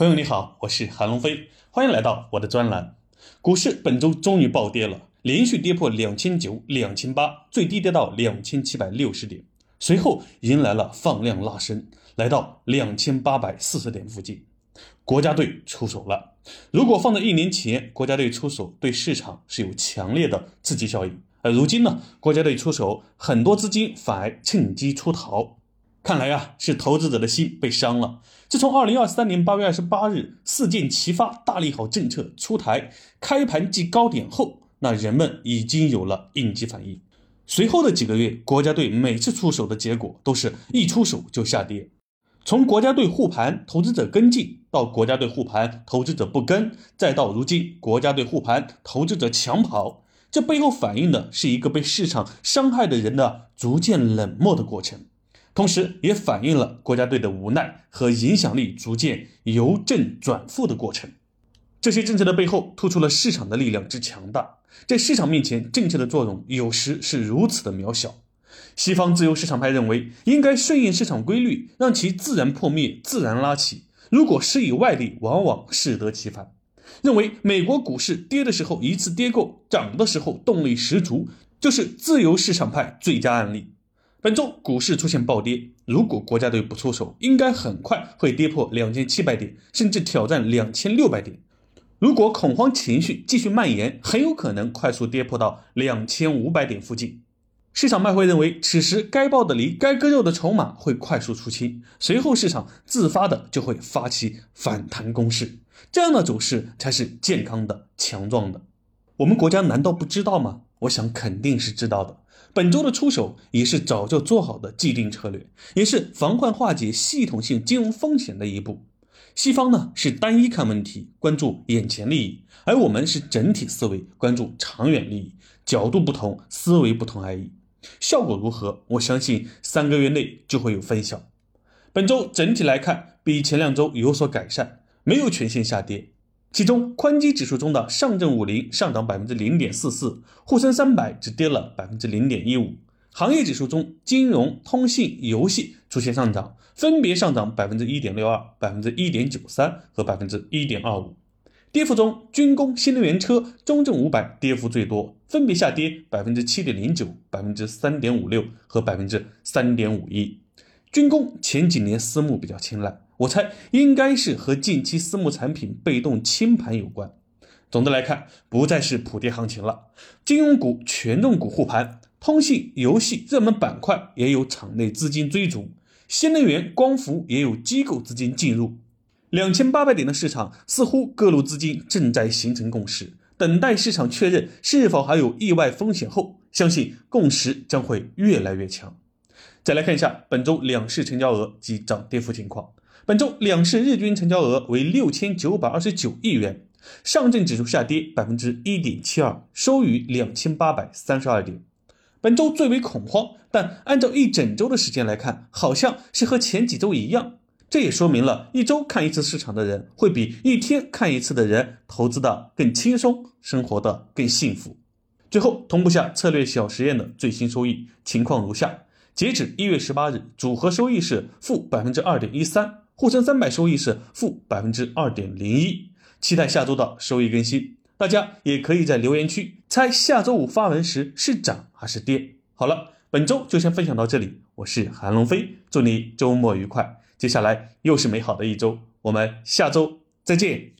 朋友你好，我是韩龙飞，欢迎来到我的专栏。股市本周终于暴跌了，连续跌破两千九、两千八，最低跌到两千七百六十点，随后迎来了放量拉升，来到两千八百四十点附近。国家队出手了。如果放在一年前，国家队出手对市场是有强烈的刺激效应，而如今呢，国家队出手，很多资金反而趁机出逃。看来呀，是投资者的心被伤了。自从二零二三年八月二十八日四箭齐发大利好政策出台，开盘即高点后，那人们已经有了应激反应。随后的几个月，国家队每次出手的结果都是一出手就下跌。从国家队护盘，投资者跟进，到国家队护盘，投资者不跟，再到如今国家队护盘，投资者抢跑，这背后反映的是一个被市场伤害的人的逐渐冷漠的过程。同时，也反映了国家队的无奈和影响力逐渐由正转负的过程。这些政策的背后，突出了市场的力量之强大。在市场面前，政策的作用有时是如此的渺小。西方自由市场派认为，应该顺应市场规律，让其自然破灭、自然拉起。如果施以外力，往往适得其反。认为美国股市跌的时候一次跌够，涨的时候动力十足，就是自由市场派最佳案例。本周股市出现暴跌，如果国家队不出手，应该很快会跌破两千七百点，甚至挑战两千六百点。如果恐慌情绪继续蔓延，很有可能快速跌破到两千五百点附近。市场卖会认为，此时该爆的梨、该割肉的筹码会快速出清，随后市场自发的就会发起反弹攻势，这样的走势才是健康的、强壮的。我们国家难道不知道吗？我想肯定是知道的。本周的出手也是早就做好的既定策略，也是防范化解系统性金融风险的一步。西方呢是单一看问题，关注眼前利益，而我们是整体思维，关注长远利益。角度不同，思维不同而已。效果如何？我相信三个月内就会有分晓。本周整体来看，比前两周有所改善，没有全线下跌。其中，宽基指数中的上证五零上涨百分之零点四四，沪深三百只跌了百分之零点一五。行业指数中，金融、通信、游戏出现上涨，分别上涨百分之一点六二、百分之一点九三和百分之一点二五。跌幅中，军工、新能源车、中证五百跌幅最多，分别下跌百分之七点零九、百分之三点五六和百分之三点五一。军工前几年私募比较青睐。我猜应该是和近期私募产品被动清盘有关。总的来看，不再是普跌行情了。金融股、权重股护盘，通信、游戏热门板块也有场内资金追逐，新能源、光伏也有机构资金进入。两千八百点的市场，似乎各路资金正在形成共识，等待市场确认是否还有意外风险后，相信共识将会越来越强。再来看一下本周两市成交额及涨跌幅情况。本周两市日均成交额为六千九百二十九亿元，上证指数下跌百分之一点七二，收于两千八百三十二点。本周最为恐慌，但按照一整周的时间来看，好像是和前几周一样。这也说明了一周看一次市场的人，会比一天看一次的人投资的更轻松，生活的更幸福。最后同步下策略小实验的最新收益情况如下：截止一月十八日，组合收益是负百分之二点一三。沪深三百收益是负百分之二点零一，期待下周的收益更新。大家也可以在留言区猜下周五发文时是涨还是跌。好了，本周就先分享到这里，我是韩龙飞，祝你周末愉快。接下来又是美好的一周，我们下周再见。